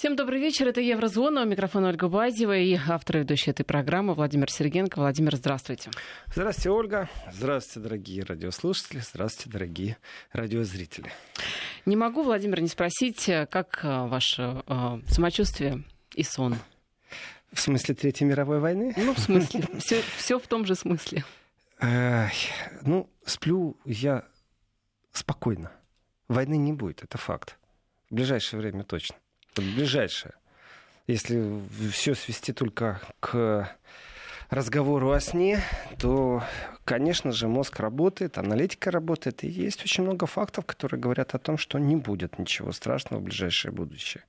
Всем добрый вечер. Это Еврозона. У микрофона Ольга Базева и автор и ведущий этой программы Владимир Сергенко. Владимир, здравствуйте. Здравствуйте, Ольга. Здравствуйте, дорогие радиослушатели. Здравствуйте, дорогие радиозрители. Не могу, Владимир, не спросить, как э, ваше э, самочувствие и сон? В смысле Третьей мировой войны? Ну, в смысле. Все, все в том же смысле. Ну, сплю я спокойно. Войны не будет, это факт. В ближайшее время точно ближайшее. Если все свести только к разговору о сне, то, конечно же, мозг работает, аналитика работает, и есть очень много фактов, которые говорят о том, что не будет ничего страшного в ближайшее будущее.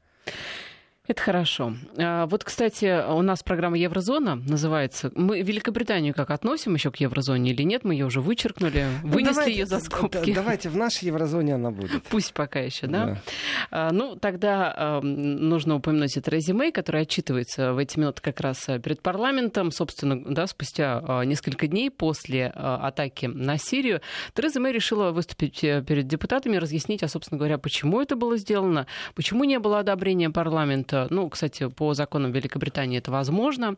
Это хорошо. А, вот, кстати, у нас программа Еврозона называется. Мы Великобританию как относим еще к еврозоне или нет? Мы ее уже вычеркнули, ну, вынесли ну, давайте, ее за скобки. Давайте в нашей еврозоне она будет. Пусть пока еще, да? да. А, ну, тогда а, нужно упомянуть это резюме, которое отчитывается в эти минуты как раз перед парламентом. Собственно, да, спустя несколько дней после атаки на Сирию, Тереза Мэй решила выступить э, перед депутатами, разъяснить, а, собственно говоря, почему это было сделано, почему не было одобрения парламента ну, кстати, по законам Великобритании это возможно.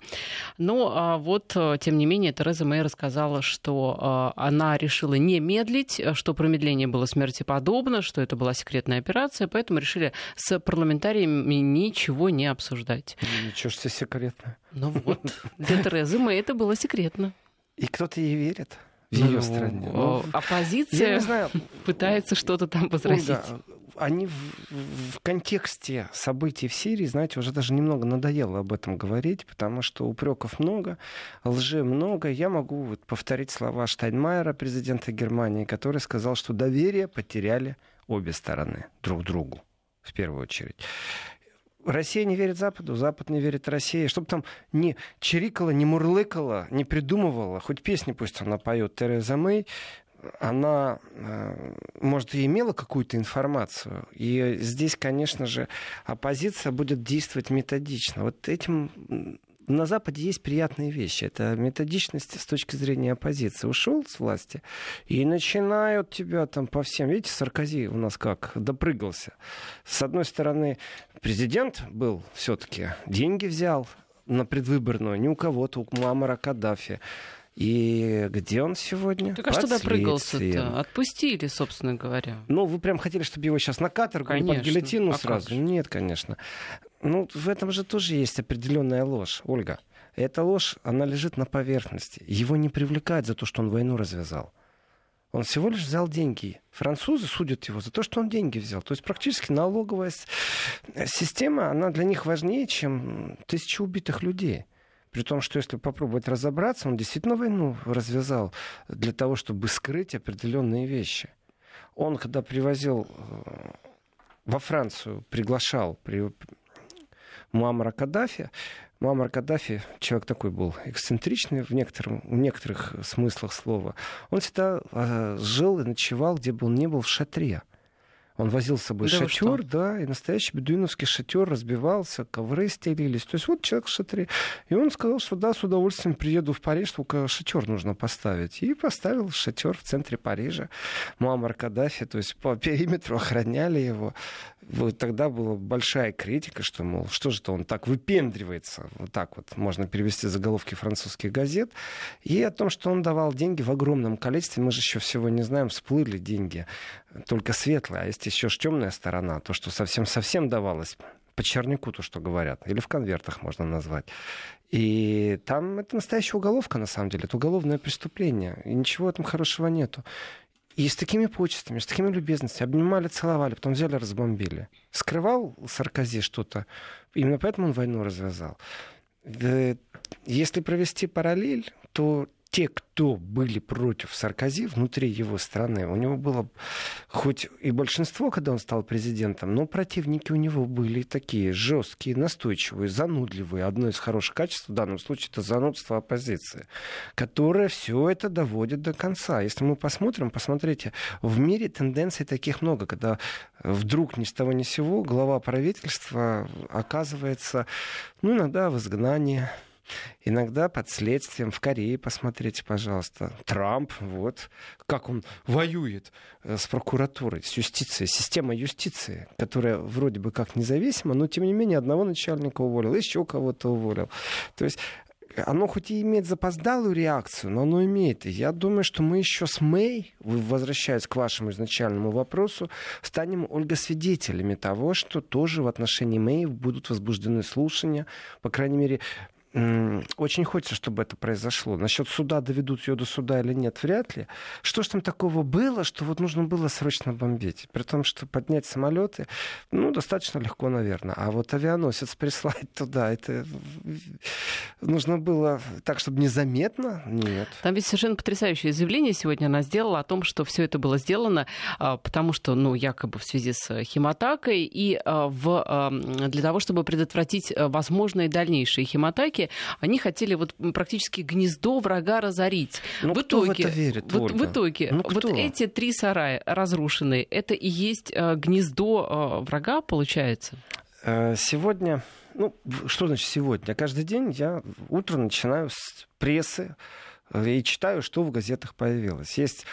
Но а, вот, э, тем не менее, Тереза Мэй рассказала, что а, она решила не медлить, что промедление было смертеподобно, что это была секретная операция, поэтому решили с парламентариями ничего не обсуждать. Ничего что секретно. Ну вот, для Терезы Мэй это было секретно. И кто-то ей верит в ее ну, стране. Ну, оппозиция знаю, пытается что-то там возразить. Ольга, они в, в контексте событий в Сирии, знаете, уже даже немного надоело об этом говорить, потому что упреков много, лжи много. Я могу вот повторить слова Штайнмайера, президента Германии, который сказал, что доверие потеряли обе стороны друг другу в первую очередь. Россия не верит Западу, Запад не верит России. Чтобы там не чирикала, не мурлыкала, не придумывала, хоть песни пусть она поет Тереза Мэй, она, э, может, и имела какую-то информацию. И здесь, конечно же, оппозиция будет действовать методично. Вот этим на Западе есть приятные вещи. Это методичность с точки зрения оппозиции. Ушел с власти и начинают тебя там по всем. Видите, Саркози у нас как допрыгался. С одной стороны, президент был все-таки, деньги взял на предвыборную, не у кого-то, у Мамара Каддафи. И где он сегодня? Так а что допрыгался-то? Отпустили, собственно говоря. Ну, вы прям хотели, чтобы его сейчас на каторгу конечно. под гильотину а сразу? Нет, конечно. Ну, в этом же тоже есть определенная ложь, Ольга. Эта ложь, она лежит на поверхности. Его не привлекает за то, что он войну развязал. Он всего лишь взял деньги. Французы судят его за то, что он деньги взял. То есть практически налоговая система, она для них важнее, чем тысячи убитых людей. При том, что если попробовать разобраться, он действительно войну развязал для того, чтобы скрыть определенные вещи. Он, когда привозил э, во Францию, приглашал при Муаммара Каддафи, Муаммар Каддафи, человек такой был эксцентричный в, некотором, в некоторых смыслах слова, он всегда э, жил и ночевал, где бы он ни был, в шатре. Он возил с собой да шатер, да, и настоящий бедуиновский шатер разбивался, ковры стелились. То есть вот человек в шатре. И он сказал, что да, с удовольствием приеду в Париж, только шатер нужно поставить. И поставил шатер в центре Парижа. Муаммар Каддафи, то есть по периметру охраняли его. Вот тогда была большая критика, что, мол, что же-то он так выпендривается. Вот так вот можно перевести заголовки французских газет. И о том, что он давал деньги в огромном количестве. Мы же еще всего не знаем, всплыли деньги только светлые. А есть еще ж темная сторона, то, что совсем-совсем давалось по чернику, то, что говорят, или в конвертах можно назвать. И там это настоящая уголовка, на самом деле, это уголовное преступление, и ничего этом хорошего нету. И с такими почестями, с такими любезностями обнимали, целовали, потом взяли, разбомбили. Скрывал Саркози что-то, именно поэтому он войну развязал. Если провести параллель, то те, кто были против Саркози внутри его страны, у него было хоть и большинство, когда он стал президентом, но противники у него были такие жесткие, настойчивые, занудливые. Одно из хороших качеств в данном случае это занудство оппозиции, которая все это доводит до конца. Если мы посмотрим, посмотрите, в мире тенденций таких много, когда вдруг ни с того ни с сего глава правительства оказывается, ну, иногда в изгнании, иногда под следствием. В Корее посмотрите, пожалуйста. Трамп, вот, как он воюет э, с прокуратурой, с юстицией, системой юстиции, которая вроде бы как независима, но тем не менее одного начальника уволил, еще кого-то уволил. То есть оно хоть и имеет запоздалую реакцию, но оно имеет. И я думаю, что мы еще с Мэй, возвращаясь к вашему изначальному вопросу, станем, Ольга, свидетелями того, что тоже в отношении Мэй будут возбуждены слушания. По крайней мере, очень хочется, чтобы это произошло. Насчет суда, доведут ее до суда или нет, вряд ли. Что ж там такого было, что вот нужно было срочно бомбить? При том, что поднять самолеты, ну, достаточно легко, наверное. А вот авианосец прислать туда, это нужно было так, чтобы незаметно? Нет. Там ведь совершенно потрясающее заявление сегодня она сделала о том, что все это было сделано, а, потому что, ну, якобы в связи с химатакой и а, в, для того, чтобы предотвратить а, возможные дальнейшие химатаки, атаки, они хотели вот практически гнездо врага разорить. Ну, в кто итоге, в это верит, вот, в итоге ну, вот эти три сарая разрушенные, это и есть э, гнездо э, врага, получается? Э, сегодня, ну, что значит сегодня? Каждый день я утро начинаю с прессы и читаю, что в газетах появилось. Есть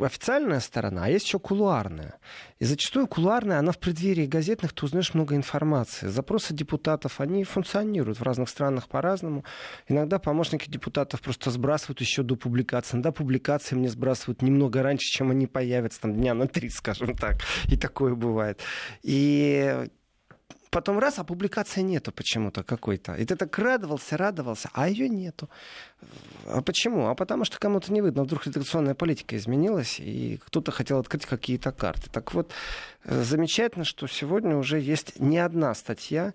официальная сторона, а есть еще кулуарная. И зачастую кулуарная, она в преддверии газетных, ты узнаешь много информации. Запросы депутатов, они функционируют в разных странах по-разному. Иногда помощники депутатов просто сбрасывают еще до публикации. Иногда публикации мне сбрасывают немного раньше, чем они появятся, там дня на три, скажем так. И такое бывает. И потом раз, а публикации нету почему-то какой-то. И ты так радовался, радовался, а ее нету. А почему? А потому что кому-то не видно. Вдруг редакционная политика изменилась, и кто-то хотел открыть какие-то карты. Так вот, э, замечательно, что сегодня уже есть не одна статья,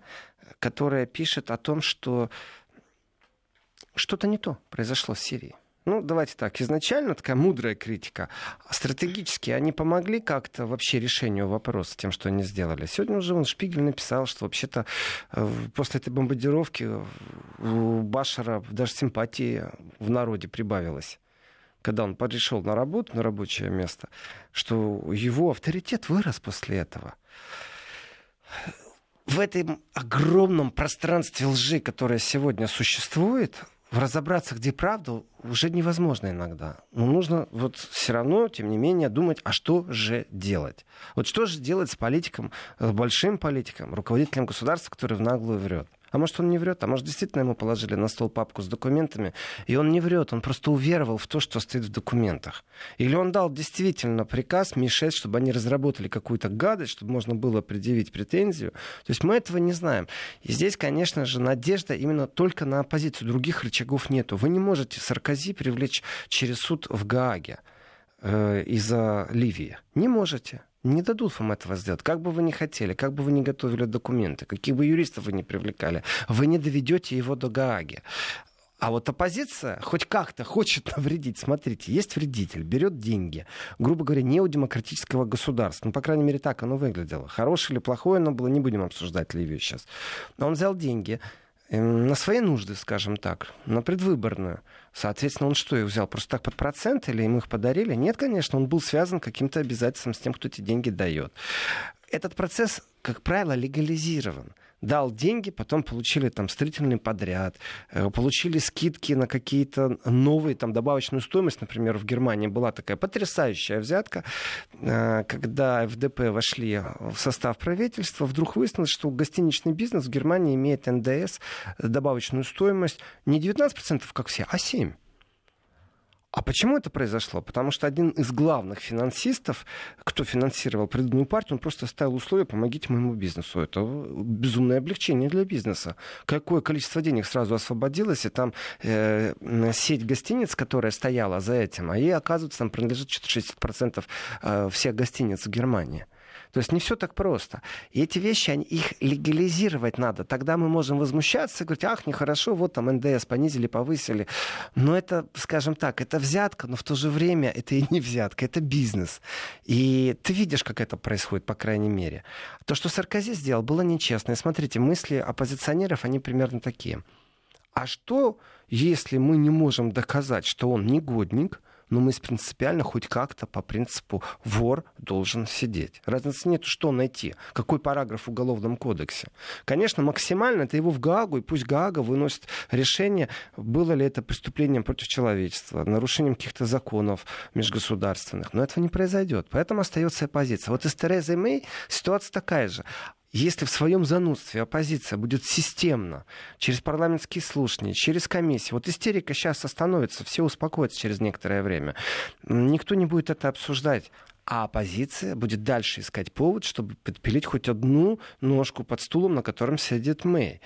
которая пишет о том, что что-то не то произошло в Сирии. Ну, давайте так, изначально такая мудрая критика. Стратегически они помогли как-то вообще решению вопроса тем, что они сделали. Сегодня уже он Шпигель написал, что вообще-то э, после этой бомбардировки у Башара даже симпатии в народе прибавилось когда он пришел на работу, на рабочее место, что его авторитет вырос после этого. В этом огромном пространстве лжи, которое сегодня существует, разобраться, где правда, уже невозможно иногда. Но нужно вот все равно, тем не менее, думать, а что же делать? Вот что же делать с политиком, с большим политиком, руководителем государства, который в наглую врет? А может, он не врет, а может, действительно ему положили на стол папку с документами, и он не врет, он просто уверовал в то, что стоит в документах. Или он дал действительно приказ Ми-6, чтобы они разработали какую-то гадость, чтобы можно было предъявить претензию. То есть мы этого не знаем. И здесь, конечно же, надежда именно только на оппозицию. Других рычагов нету. Вы не можете Саркози привлечь через суд в Гааге э, из-за Ливии. Не можете. Не дадут вам этого сделать. Как бы вы ни хотели, как бы вы ни готовили документы, каких бы юристов вы ни привлекали, вы не доведете его до Гааги. А вот оппозиция хоть как-то хочет навредить. Смотрите, есть вредитель, берет деньги, грубо говоря, не у демократического государства. Ну, по крайней мере, так оно выглядело. Хорошее или плохое оно было, не будем обсуждать Ливию сейчас. Но он взял деньги, Эм, на свои нужды, скажем так, на предвыборную. Соответственно, он что, их взял просто так под процент или ему их подарили? Нет, конечно, он был связан каким-то обязательством с тем, кто эти деньги дает. Этот процесс, как правило, легализирован дал деньги, потом получили там строительный подряд, э, получили скидки на какие-то новые, там добавочную стоимость, например, в Германии была такая потрясающая взятка, э, когда ФДП вошли в состав правительства, вдруг выяснилось, что гостиничный бизнес в Германии имеет НДС, добавочную стоимость не 19%, как все, а 7%. А почему это произошло? Потому что один из главных финансистов, кто финансировал предыдущую партию, он просто ставил условия «помогите моему бизнесу». Это безумное облегчение для бизнеса. Какое количество денег сразу освободилось, и там э, сеть гостиниц, которая стояла за этим, а ей, оказывается, там принадлежит 60% э, всех гостиниц в Германии. То есть не все так просто. И эти вещи, они, их легализировать надо. Тогда мы можем возмущаться и говорить, ах, нехорошо, вот там НДС понизили, повысили. Но это, скажем так, это взятка, но в то же время это и не взятка, это бизнес. И ты видишь, как это происходит, по крайней мере. То, что Саркози сделал, было нечестно. И смотрите, мысли оппозиционеров, они примерно такие. А что, если мы не можем доказать, что он негодник, но мы принципиально хоть как-то по принципу вор должен сидеть. Разницы нет, что найти, какой параграф в Уголовном кодексе. Конечно, максимально это его в Гаагу, и пусть Гаага выносит решение, было ли это преступлением против человечества, нарушением каких-то законов межгосударственных. Но этого не произойдет. Поэтому остается оппозиция. Вот и с Терезой Мэй ситуация такая же. Если в своем занудстве оппозиция будет системно, через парламентские слушания, через комиссии, вот истерика сейчас остановится, все успокоятся через некоторое время, никто не будет это обсуждать, а оппозиция будет дальше искать повод, чтобы подпилить хоть одну ножку под стулом, на котором сидит Мэй.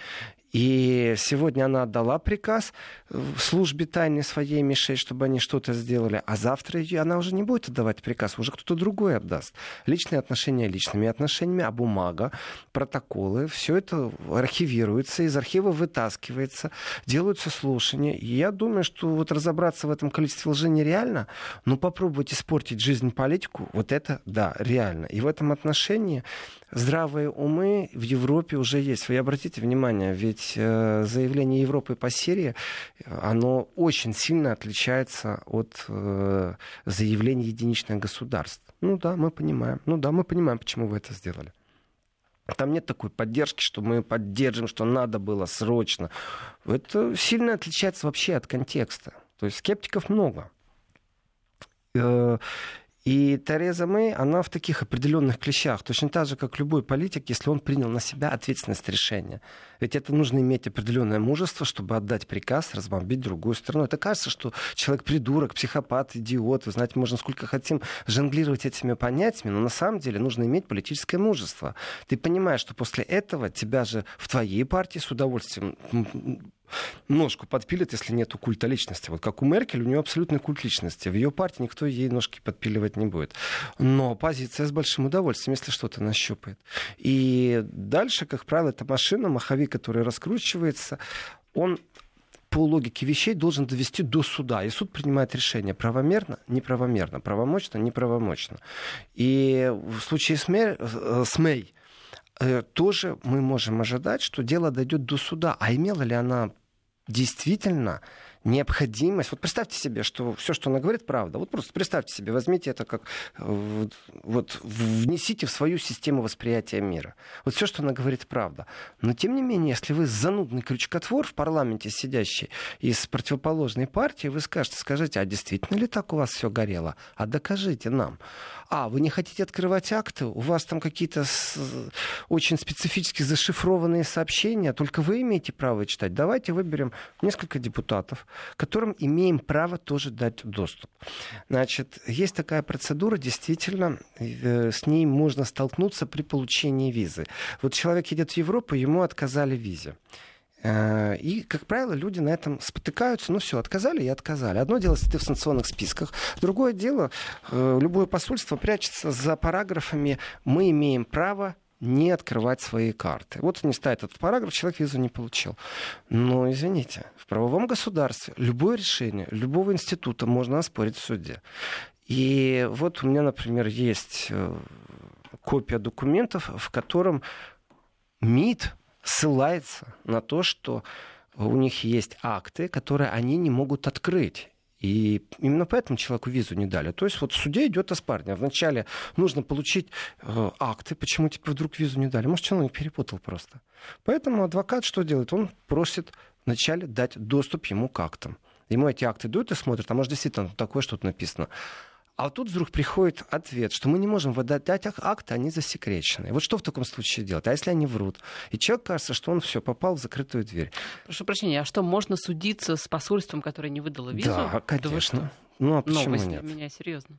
И сегодня она отдала приказ в службе тайны своей Мишель, чтобы они что-то сделали. А завтра она уже не будет отдавать приказ, уже кто-то другой отдаст. Личные отношения личными отношениями, а бумага, протоколы, все это архивируется, из архива вытаскивается, делаются слушания. И я думаю, что вот разобраться в этом количестве лжи нереально, но попробовать испортить жизнь политику, вот это, да, реально. И в этом отношении здравые умы в Европе уже есть. Вы обратите внимание, ведь э, заявление Европы по Сирии, оно очень сильно отличается от э, заявлений единичных государств. Ну да, мы понимаем. Ну да, мы понимаем, почему вы это сделали. Там нет такой поддержки, что мы поддержим, что надо было срочно. Это сильно отличается вообще от контекста. То есть скептиков много. И Тереза Мэй, она в таких определенных клещах, точно так же, как любой политик, если он принял на себя ответственность решения. Ведь это нужно иметь определенное мужество, чтобы отдать приказ разбомбить другую страну. Это кажется, что человек придурок, психопат, идиот. Вы знаете, можно сколько хотим жонглировать этими понятиями, но на самом деле нужно иметь политическое мужество. Ты понимаешь, что после этого тебя же в твоей партии с удовольствием ножку подпилит, если нет культа личности. Вот как у Меркель, у нее абсолютный культ личности. В ее партии никто ей ножки подпиливать не будет. Но оппозиция с большим удовольствием, если что-то нащупает. И дальше, как правило, это машина, маховик, который раскручивается, он по логике вещей должен довести до суда. И суд принимает решение правомерно, неправомерно, правомочно, неправомочно. И в случае с, Мэй, э, с Мэй э, тоже мы можем ожидать, что дело дойдет до суда. А имела ли она действительно необходимость. Вот представьте себе, что все, что она говорит, правда. Вот просто представьте себе, возьмите это как вот внесите в свою систему восприятия мира. Вот все, что она говорит, правда. Но тем не менее, если вы занудный крючкотвор в парламенте сидящий из противоположной партии, вы скажете, скажите, а действительно ли так у вас все горело? А докажите нам. А, вы не хотите открывать акты? У вас там какие-то с... очень специфически зашифрованные сообщения, только вы имеете право читать. Давайте выберем несколько депутатов, которым имеем право тоже дать доступ. Значит, есть такая процедура, действительно, э, с ней можно столкнуться при получении визы. Вот человек едет в Европу, ему отказали в визе. Э, и, как правило, люди на этом спотыкаются. Ну все, отказали и отказали. Одно дело, если ты в санкционных списках. Другое дело, э, любое посольство прячется за параграфами «мы имеем право не открывать свои карты. Вот не ставит этот параграф, человек визу не получил. Но, извините, в правовом государстве любое решение любого института можно оспорить в суде. И вот у меня, например, есть э, копия документов, в котором МИД ссылается на то, что у них есть акты, которые они не могут открыть. И именно поэтому человеку визу не дали. То есть вот в суде идет оспаривание. Вначале нужно получить э, акты, почему теперь вдруг визу не дали. Может, человек перепутал просто. Поэтому адвокат что делает? Он просит вначале дать доступ ему к актам. Ему эти акты дают и смотрят, а может, действительно такое что-то написано. А тут вдруг приходит ответ, что мы не можем выдать акты, они засекречены. Вот что в таком случае делать? А если они врут? И человек кажется, что он все попал в закрытую дверь. Прошу прощения, а что, можно судиться с посольством, которое не выдало визу? Да, конечно. Да ну а почему Новость нет? меня серьезно.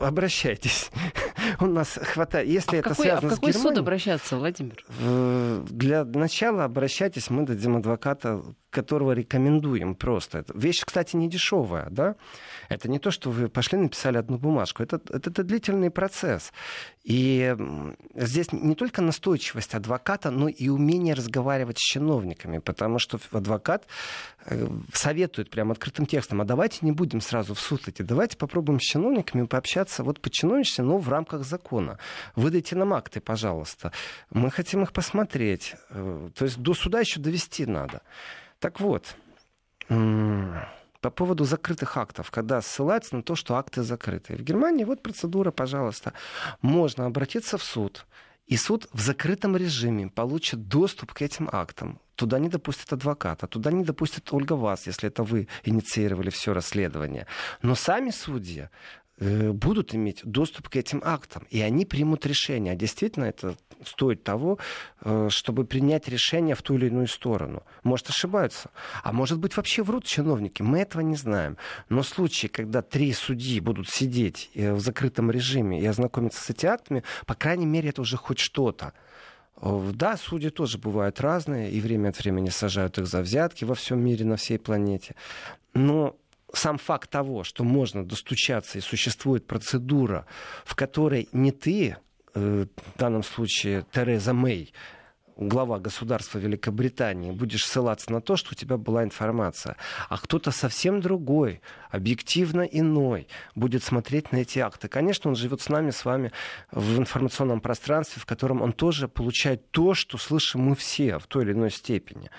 Обращайтесь. У нас хватает. Если а это какой, связано а в какой с Германией, суд обращаться, Владимир? Для начала обращайтесь, мы дадим адвоката которого рекомендуем просто. Вещь, кстати, не дешевая, да? Это не то, что вы пошли написали одну бумажку. Это, это, это длительный процесс. И здесь не только настойчивость адвоката, но и умение разговаривать с чиновниками, потому что адвокат э, советует прямо открытым текстом, а давайте не будем сразу в суд идти, давайте попробуем с чиновниками пообщаться вот по чиновничеству, но в рамках закона. Выдайте нам акты, пожалуйста. Мы хотим их посмотреть. Э, то есть до суда еще довести надо. Так вот, по поводу закрытых актов, когда ссылаются на то, что акты закрыты. В Германии вот процедура, пожалуйста. Можно обратиться в суд, и суд в закрытом режиме получит доступ к этим актам. Туда не допустит адвоката, туда не допустит Ольга вас, если это вы инициировали все расследование. Но сами судьи будут иметь доступ к этим актам, и они примут решение. А действительно это стоит того, э, чтобы принять решение в ту или иную сторону. Может, ошибаются. А может быть, вообще врут чиновники. Мы этого не знаем. Но случаи, когда три судьи будут сидеть э, в закрытом режиме и ознакомиться с этими актами, по крайней мере, это уже хоть что-то. Да, судьи тоже бывают разные, и время от времени сажают их за взятки во всем мире, на всей планете. Но сам факт того, что можно достучаться и существует процедура, в которой не ты, э, в данном случае Тереза Мэй, глава государства Великобритании, будешь ссылаться на то, что у тебя была информация, а кто-то совсем другой, объективно иной, будет смотреть на эти акты. Конечно, он живет с нами, с вами в информационном пространстве, в котором он тоже получает то, что слышим мы все в той или иной степени.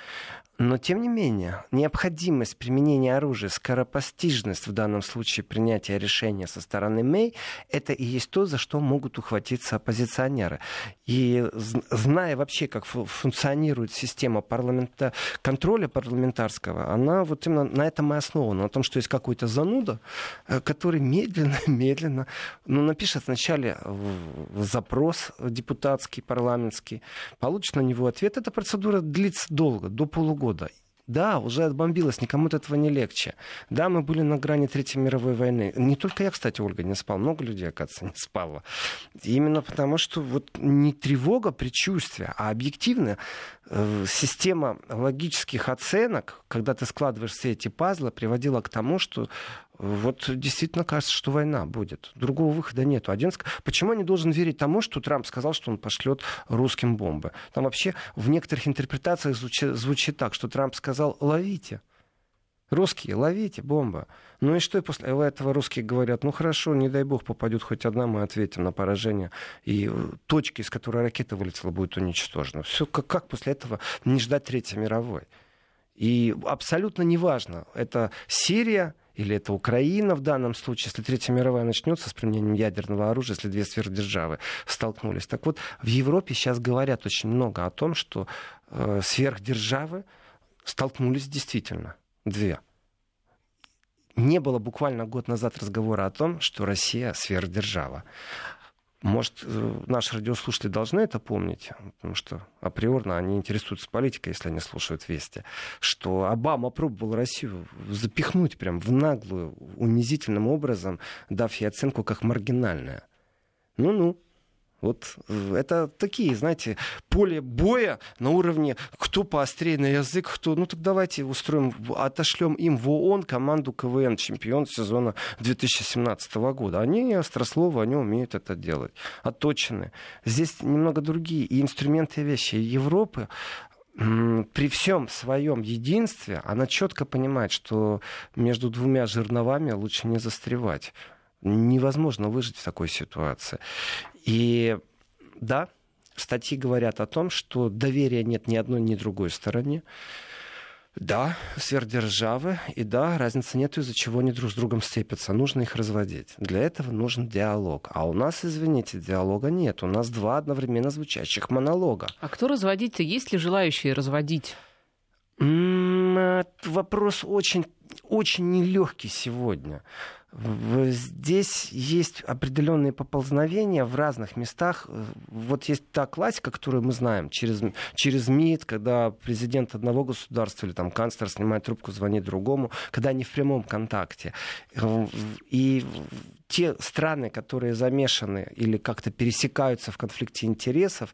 Но, тем не менее, необходимость применения оружия, скоропостижность в данном случае принятия решения со стороны Мэй, это и есть то, за что могут ухватиться оппозиционеры. И зная вообще, как функционирует система парламента, контроля парламентарского, она вот именно на этом и основана, на том, что есть какой-то зануда, э, который медленно, медленно, ну, напишет вначале запрос депутатский, парламентский, получит на него ответ. Эта процедура длится долго, до полугода года. Да, уже отбомбилось, никому от этого не легче. Да, мы были на грани Третьей мировой войны. Не только я, кстати, Ольга, не спал. Много людей, оказывается, не спало. Именно потому, что вот не тревога, предчувствие, а объективная э, система логических оценок, когда ты складываешь все эти пазлы, приводила к тому, что вот действительно кажется, что война будет. Другого выхода нет. Один... Почему я не должен верить тому, что Трамп сказал, что он пошлет русским бомбы? Там вообще в некоторых интерпретациях звучит, звучит так, что Трамп сказал «ловите». Русские, ловите бомба. Ну и что после этого русские говорят, ну хорошо, не дай бог попадет хоть одна, мы ответим на поражение. И э, точки, из которой ракета вылетела, будет уничтожена. Все, как, как после этого не ждать Третьей мировой? И абсолютно неважно, это Сирия, или это Украина в данном случае, если Третья мировая начнется с применением ядерного оружия, если две сверхдержавы столкнулись. Так вот, в Европе сейчас говорят очень много о том, что э, сверхдержавы столкнулись действительно, две. Не было буквально год назад разговора о том, что Россия сверхдержава. Может, э, наши радиослушатели должны это помнить, потому что априорно они интересуются политикой, если они слушают вести, что Обама пробовал Россию запихнуть прям в наглую, унизительным образом, дав ей оценку как маргинальная. Ну-ну, вот э, это такие, знаете, поле боя на уровне кто поострее на язык, кто... Ну так давайте устроим, отошлем им в ООН команду КВН, чемпион сезона 2017 года. Они острословы, они умеют это делать. Отточены. Здесь немного другие и инструменты и вещи. Европы при всем своем единстве она четко понимает, что между двумя жерновами лучше не застревать невозможно выжить в такой ситуации. И да, статьи говорят о том, что доверия нет ни одной, ни другой стороне. Да, сверхдержавы, и да, разницы нет, из-за чего они друг с другом сцепятся. Нужно их разводить. Для этого нужен диалог. А у нас, извините, диалога нет. У нас два одновременно звучащих монолога. А кто разводить-то? Есть ли желающие разводить? Вопрос очень, очень нелегкий сегодня. Здесь есть определенные поползновения в разных местах. Вот есть та классика, которую мы знаем через, через МИД, когда президент одного государства или там канцлер снимает трубку, звонит другому, когда они в прямом контакте. И те страны, которые замешаны или как-то пересекаются в конфликте интересов,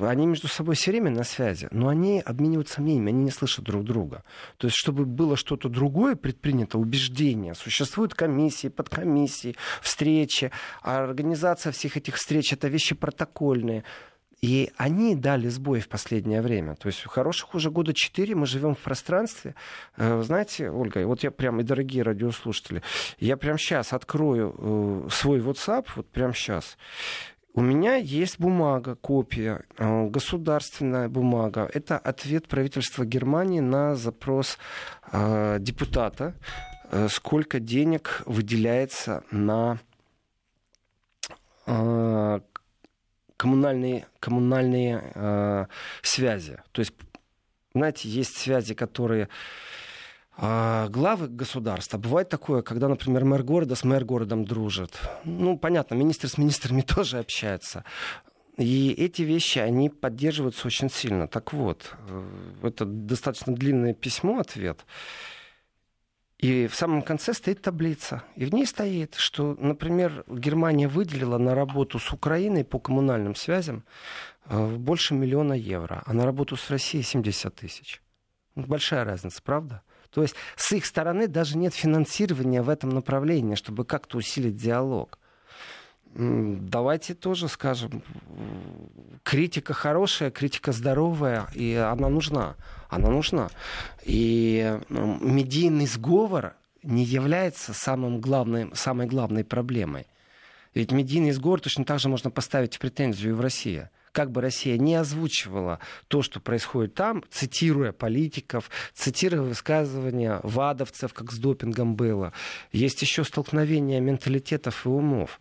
они между собой все время на связи, но они обмениваются мнениями, они не слышат друг друга. То есть, чтобы было что-то другое предпринято, убеждение, существуют комиссии, подкомиссии, встречи, а организация всех этих встреч — это вещи протокольные. И они дали сбой в последнее время. То есть хороших уже года четыре мы живем в пространстве. Э, знаете, Ольга, вот я прям, и дорогие радиослушатели, я прям сейчас открою э, свой WhatsApp, вот прям сейчас. У меня есть бумага, копия, э, государственная бумага. Это ответ правительства Германии на запрос депутата, сколько денег выделяется на коммунальные, коммунальные э, связи. То есть, знаете, есть связи, которые а главы государства. Бывает такое, когда, например, мэр города с мэр городом дружит. Ну, понятно, министр с министрами тоже общается. И эти вещи, они поддерживаются очень сильно. Так вот, э, это достаточно длинное письмо, ответ. И в самом конце стоит таблица. И в ней стоит, что, например, Германия выделила на работу с Украиной по коммунальным связям э, больше миллиона евро, а на работу с Россией 70 тысяч. Большая разница, правда? То есть с их стороны даже нет финансирования в этом направлении, чтобы как-то усилить диалог. Давайте тоже скажем, критика хорошая, критика здоровая, и она нужна. Она нужна. И медийный сговор не является самым главным, самой главной проблемой. Ведь медийный сговор точно так же можно поставить в претензию в России как бы Россия не озвучивала то, что происходит там, цитируя политиков, цитируя высказывания вадовцев, как с допингом было. Есть еще столкновение менталитетов и умов.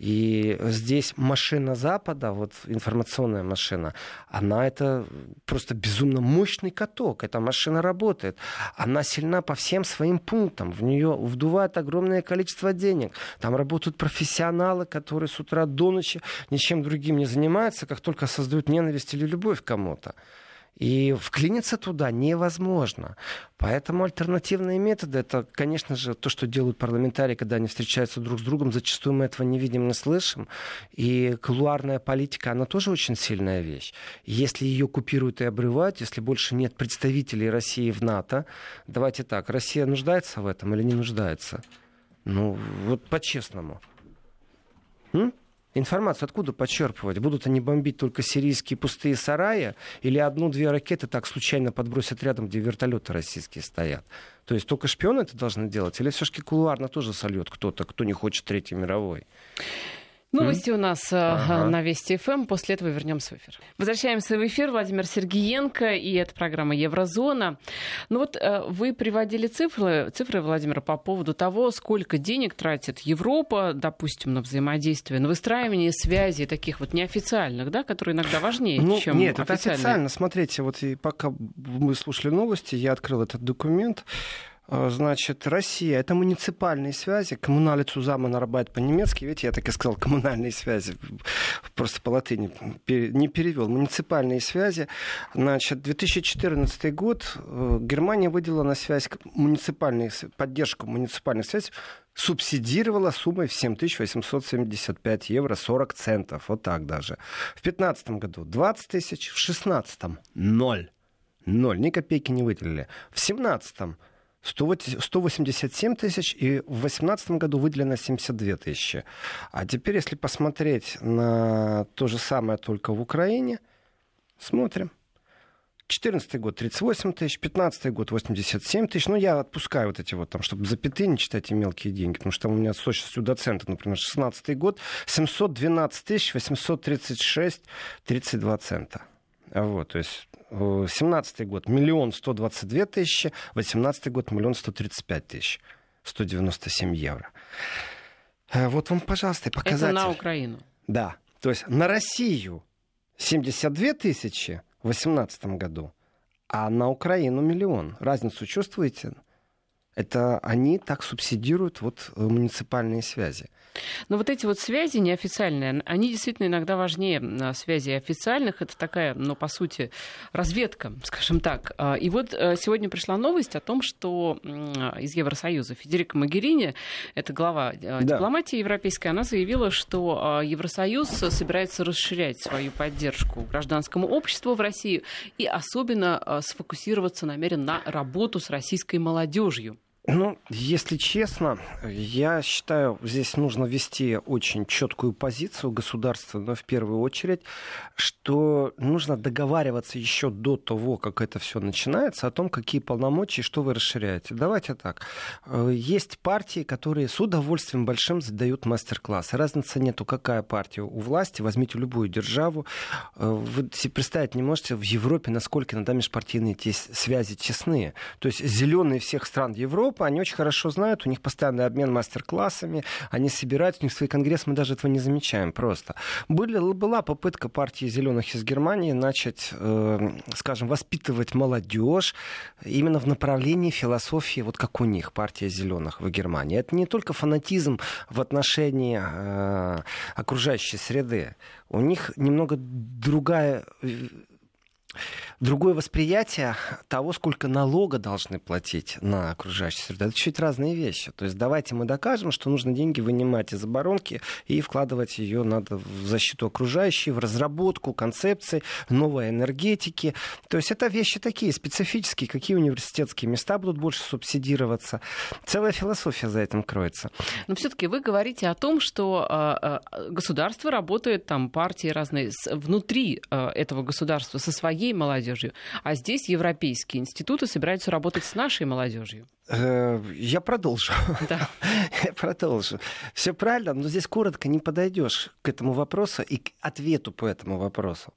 И здесь машина Запада, вот информационная машина, она это просто безумно мощный каток. Эта машина работает. Она сильна по всем своим пунктам. В нее вдувает огромное количество денег. Там работают профессионалы, которые с утра до ночи ничем другим не занимаются, как только создают ненависть или любовь кому-то. И вклиниться туда невозможно. Поэтому альтернативные методы, это, конечно же, то, что делают парламентарии, когда они встречаются друг с другом, зачастую мы этого не видим, не слышим. И кулуарная политика, она тоже очень сильная вещь. Если ее купируют и обрывают, если больше нет представителей России в НАТО, давайте так, Россия нуждается в этом или не нуждается? Ну, вот по-честному. М? Информацию откуда подчерпывать? Будут они бомбить только сирийские пустые сараи или одну-две ракеты так случайно подбросят рядом, где вертолеты российские стоят? То есть только шпионы это должны делать? Или все-таки кулуарно тоже сольет кто-то, кто не хочет Третьей мировой? Новости mm? у нас э, ага. на Вести ФМ. После этого вернемся в эфир. Возвращаемся в эфир. Владимир Сергиенко и это программа Еврозона. Ну вот э, вы приводили цифры, цифры, Владимир, по поводу того, сколько денег тратит Европа, допустим, на взаимодействие, на выстраивание связей таких вот неофициальных, да, которые иногда важнее, ну, чем Нет, это официально. Смотрите, вот и пока мы слушали новости, я открыл этот документ. А, значит, Россия — это муниципальные связи. Коммуналицу зама нарабатывает по-немецки. Видите, я так и сказал, коммунальные связи. Просто по латыни не перевел. Муниципальные связи. Значит, 2014 год э, Германия выделила на связь муниципальные, поддержку муниципальных связей субсидировала суммой в 7875 евро 40 центов. Вот так даже. В 2015 году 20 тысяч, в 2016 ноль. Ноль, ни копейки не выделили. В 2017 187 тысяч, и в 2018 году выделено 72 тысячи. А теперь, если посмотреть на то же самое только в Украине, смотрим. 2014 год 38 тысяч, 15 год 87 тысяч. Ну, я отпускаю вот эти вот там, чтобы запятые не читать эти мелкие деньги, потому что у меня с точностью доцента, например, 16 год 712 тысяч 836 32 цента. Вот, то есть 17 год миллион сто двадцать две тысячи, 18 год миллион сто тридцать пять тысяч, 197 евро. Э, вот вам, пожалуйста, показатель. Это на Украину? Да. То есть на Россию 72 тысячи в 2018 году, а на Украину миллион. Разницу чувствуете? Это они так субсидируют вот э, муниципальные связи. Но вот эти вот связи неофициальные, они действительно иногда важнее связей официальных. Это такая, ну, по сути, разведка, скажем так. А, и вот э, сегодня пришла новость о том, что из Евросоюза Федерика Магерини, это глава э, да. дипломатии европейской, она заявила, что а, Евросоюз собирается расширять свою поддержку гражданскому обществу в России и особенно а, сфокусироваться намерен на работу с российской молодежью. Ну, если честно, я считаю, здесь нужно вести очень четкую позицию государства, но в первую очередь, что нужно договариваться еще до того, как это все начинается, о том, какие полномочия, что вы расширяете. Давайте так. Э, есть партии, которые с удовольствием большим задают мастер-классы. Разницы нету, какая партия у власти. Возьмите любую державу. Э, вы себе представить не можете в Европе, насколько иногда межпартийные связи тесные. То есть зеленые всех стран Европы Европа, они очень хорошо знают, у них постоянный обмен мастер-классами, они собирают, у них свои конгрессы, мы даже этого не замечаем просто. Были, была попытка партии зеленых из Германии начать, э, скажем, воспитывать молодежь именно в направлении философии, вот как у них, партия зеленых в Германии. Это не только фанатизм в отношении э, окружающей среды. У них немного другая э, другое восприятие того, сколько налога должны платить на окружающую среду. Это чуть разные вещи. То есть давайте мы докажем, что нужно деньги вынимать из оборонки и вкладывать ее надо в защиту окружающей, в разработку концепций, новой энергетики. То есть это вещи такие специфические, какие университетские места будут больше субсидироваться. Целая философия за этим кроется. Но все-таки вы говорите о том, что э, государство работает, там партии разные внутри э, этого государства со своей молодежью молодежью. А здесь европейские институты собираются работать с нашей молодежью. Э, я продолжу. Да. Я продолжу. Все правильно, но здесь коротко не подойдешь к этому вопросу и к ответу по этому вопросу.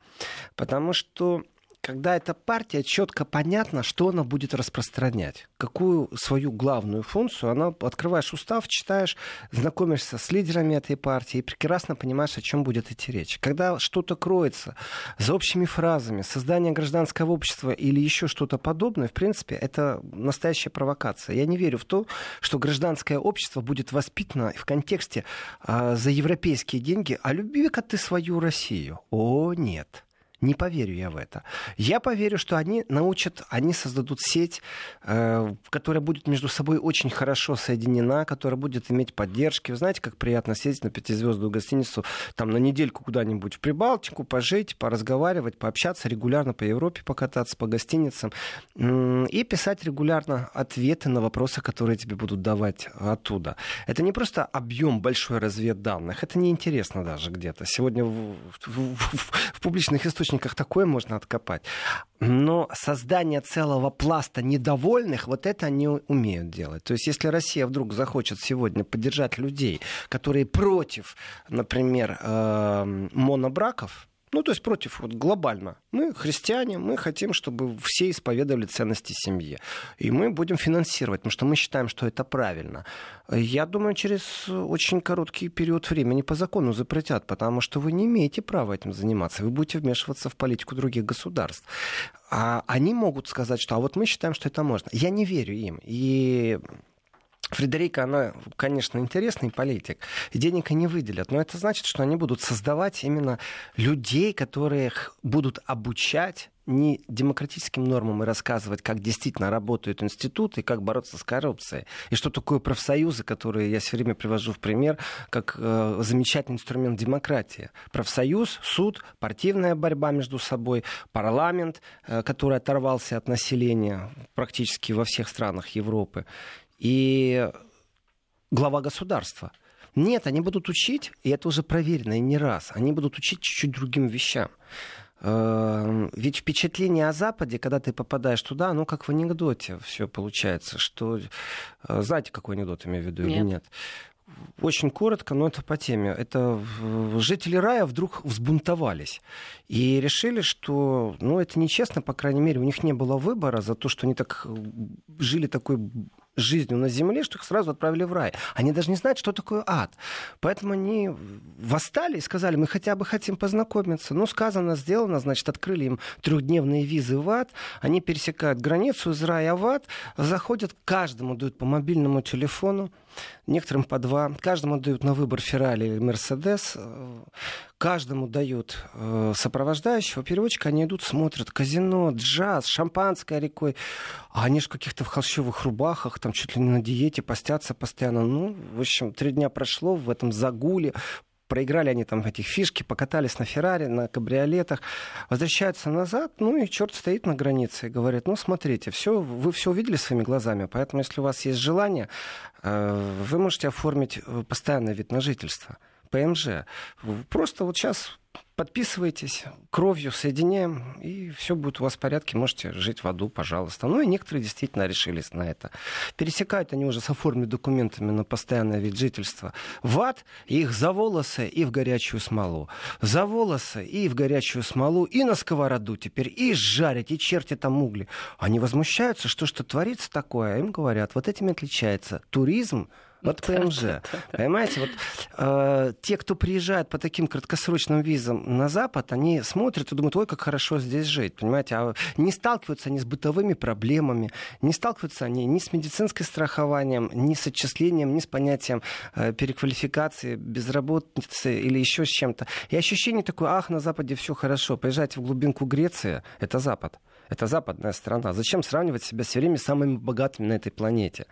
Потому что когда эта партия четко понятно, что она будет распространять, какую свою главную функцию, она открываешь устав, читаешь, знакомишься с лидерами этой партии и прекрасно понимаешь, о чем будет идти речь. Когда что-то кроется за общими фразами, создание гражданского общества или еще что-то подобное, в принципе, это настоящая провокация. Я не верю в то, что гражданское общество будет воспитано в контексте э, за европейские деньги, а люби-ка ты свою Россию. О, нет. Не поверю я в это. Я поверю, что они научат, они создадут сеть, э, которая будет между собой очень хорошо соединена, которая будет иметь поддержки. Вы знаете, как приятно сесть на пятизвездную гостиницу, там на недельку куда-нибудь в Прибалтику, пожить, поразговаривать, пообщаться, регулярно по Европе покататься, по гостиницам и писать регулярно ответы на вопросы, которые тебе будут давать оттуда. Это не просто объем большой разведданных, это неинтересно даже где-то. Сегодня в, в, в, в публичных источниках источниках такое можно откопать. Но создание целого пласта недовольных, вот это они умеют делать. То есть если Россия вдруг захочет сегодня поддержать людей, которые против, например, э, монобраков, ну, то есть против вот, глобально. Мы христиане, мы хотим, чтобы все исповедовали ценности семьи. И мы будем финансировать, потому что мы считаем, что это правильно. Я думаю, через очень короткий период времени по закону запретят, потому что вы не имеете права этим заниматься. Вы будете вмешиваться в политику других государств. А они могут сказать, что а вот мы считаем, что это можно. Я не верю им. И Фредерика, она, конечно, интересный политик, и денег они выделят, но это значит, что они будут создавать именно людей, которых будут обучать не демократическим нормам и рассказывать, как действительно работают институты и как бороться с коррупцией. И что такое профсоюзы, которые я все время привожу в пример, как э, замечательный инструмент демократии. Профсоюз, суд, партийная борьба между собой, парламент, э, который оторвался от населения практически во всех странах Европы и глава государства. Нет, они будут учить, и это уже проверено и не раз, они будут учить чуть-чуть другим вещам. Эм, ведь впечатление о Западе, когда ты попадаешь туда, ну, как в анекдоте все получается, что... Э, знаете, какой анекдот имею в виду нет. или нет? Очень коротко, но это по теме. Это жители рая вдруг взбунтовались и решили, что ну, это нечестно, по крайней мере, у них не было выбора за то, что они так э, жили такой жизнью на земле, что их сразу отправили в рай. Они даже не знают, что такое ад. Поэтому они восстали и сказали, мы хотя бы хотим познакомиться. Ну, сказано, сделано, значит, открыли им трехдневные визы в ад. Они пересекают границу из рая в ад, заходят, каждому дают по мобильному телефону некоторым по два. Каждому дают на выбор Феррари или Мерседес. Каждому дают э, сопровождающего переводчика. Они идут, смотрят казино, джаз, шампанское рекой. А они же в каких-то в холщовых рубахах, там чуть ли не на диете, постятся постоянно. Ну, в общем, три дня прошло в этом загуле проиграли они там этих фишки, покатались на Феррари, на кабриолетах, возвращаются назад, ну и черт стоит на границе и говорит, ну смотрите, все, вы все увидели своими глазами, поэтому если у вас есть желание, э, вы можете оформить э, постоянный вид на жительство. ПМЖ. Просто вот сейчас подписывайтесь, кровью соединяем, и все будет у вас в порядке, можете жить в аду, пожалуйста. Ну и некоторые действительно решились на это. Пересекают они уже с оформленными документами на постоянное вид жительства в ад, их за волосы и в горячую смолу. За волосы и в горячую смолу, и на сковороду теперь, и жарить, и черти там угли. Они возмущаются, что что творится такое, им говорят, вот этим отличается туризм вот ПМЖ. Понимаете, вот э, те, кто приезжает по таким краткосрочным визам на Запад, они смотрят и думают, ой, как хорошо здесь жить, понимаете, а не сталкиваются они с бытовыми проблемами, не сталкиваются они ни с медицинским страхованием, ни с отчислением, ни с понятием э, переквалификации, безработицы или еще с чем-то. И ощущение такое, ах, на Западе все хорошо, поезжайте в глубинку Греции, это Запад. Это западная страна. Зачем сравнивать себя все время с самыми богатыми на этой планете?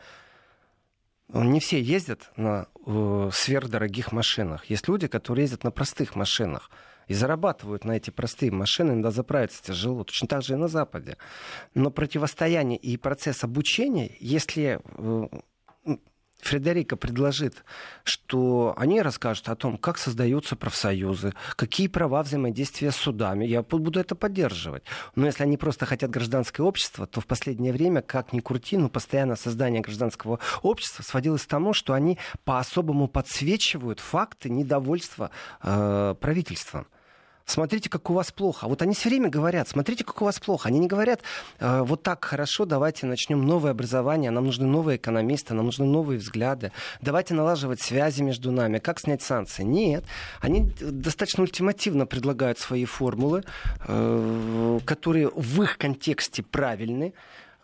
Не все ездят на э, сверхдорогих машинах. Есть люди, которые ездят на простых машинах и зарабатывают на эти простые машины, иногда заправиться тяжело. Точно так же и на Западе. Но противостояние и процесс обучения, если э, Фредерика предложит, что они расскажут о том, как создаются профсоюзы, какие права взаимодействия с судами. Я буду это поддерживать. Но если они просто хотят гражданское общество, то в последнее время, как ни крути, но постоянно создание гражданского общества сводилось к тому, что они по-особому подсвечивают факты недовольства э, правительством смотрите, как у вас плохо. Вот они все время говорят, смотрите, как у вас плохо. Они не говорят, э, вот так хорошо, давайте начнем новое образование, нам нужны новые экономисты, нам нужны новые взгляды, давайте налаживать связи между нами, как снять санкции. Нет, они достаточно ультимативно предлагают свои формулы, э, которые в их контексте правильны,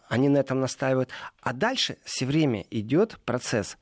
они на этом настаивают. А дальше все время идет процесс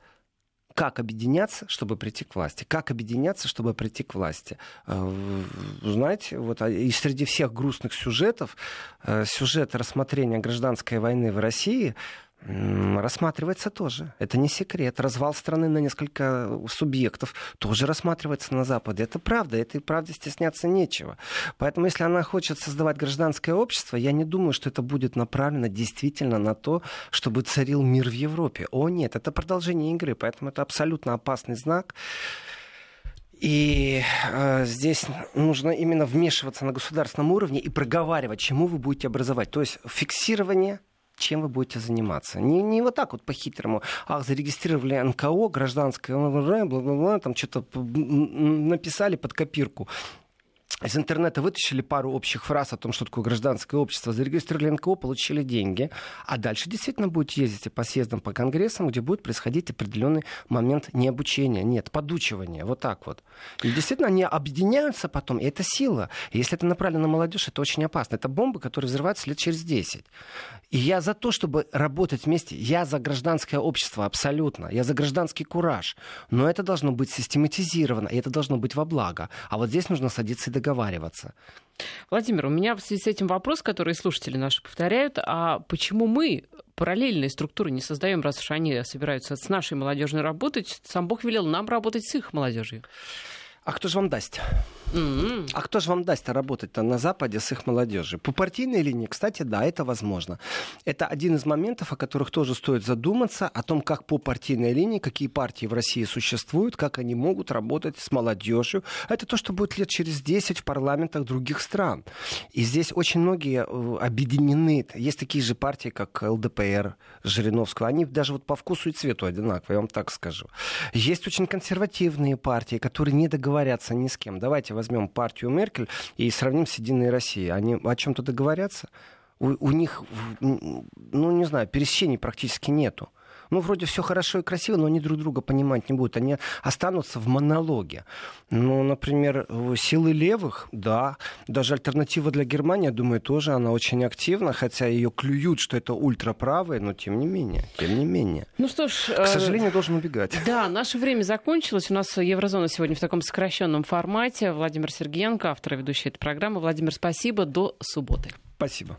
как объединяться, чтобы прийти к власти. Как объединяться, чтобы прийти к власти. Э, знаете, вот а, и среди всех грустных сюжетов, э, сюжет рассмотрения гражданской войны в России рассматривается тоже. Это не секрет. Развал страны на несколько субъектов тоже рассматривается на Западе. Это правда. Этой правде стесняться нечего. Поэтому, если она хочет создавать гражданское общество, я не думаю, что это будет направлено действительно на то, чтобы царил мир в Европе. О, нет, это продолжение игры. Поэтому это абсолютно опасный знак. И э, здесь нужно именно вмешиваться на государственном уровне и проговаривать, чему вы будете образовать. То есть фиксирование чем вы будете заниматься. Не, не вот так вот по-хитрому. Ах, зарегистрировали НКО, гражданское, бла-бла-бла, там что-то написали под копирку из интернета вытащили пару общих фраз о том, что такое гражданское общество, зарегистрировали НКО, получили деньги. А дальше действительно будете ездить по съездам, по конгрессам, где будет происходить определенный момент не обучения, нет, подучивания. Вот так вот. И действительно они объединяются потом, и это сила. И если это направлено на молодежь, это очень опасно. Это бомба, которая взрывается лет через 10. И я за то, чтобы работать вместе. Я за гражданское общество абсолютно. Я за гражданский кураж. Но это должно быть систематизировано, и это должно быть во благо. А вот здесь нужно садиться и договариваться договариваться. Владимир, у меня в связи с этим вопрос, который слушатели наши повторяют, а почему мы параллельные структуры не создаем, раз уж они собираются с нашей молодежью работать, сам Бог велел нам работать с их молодежью? А кто же вам даст? Mm-hmm. А кто же вам даст работать-то на Западе с их молодежью? По партийной линии, кстати, да, это возможно. Это один из моментов, о которых тоже стоит задуматься, о том, как по партийной линии, какие партии в России существуют, как они могут работать с молодежью. Это то, что будет лет через 10 в парламентах других стран. И здесь очень многие э, объединены. Есть такие же партии, как ЛДПР Жириновского. Они даже вот по вкусу и цвету одинаковые, я вам так скажу. Есть очень консервативные партии, которые не договорятся ни с кем. Давайте возьмем партию Меркель и сравним с Единой Россией. Они о чем-то договорятся? У, у них, ну, не знаю, пересечений практически нету ну, вроде все хорошо и красиво, но они друг друга понимать не будут. Они останутся в монологе. Ну, например, силы левых, да, даже альтернатива для Германии, я думаю, тоже она очень активна, хотя ее клюют, что это ультраправые, но тем не менее, тем не менее. Ну что ж... К сожалению, э... должен убегать. Да, наше время закончилось. У нас Еврозона сегодня в таком сокращенном формате. Владимир Сергеенко, автор и ведущий этой программы. Владимир, спасибо. До субботы. Спасибо.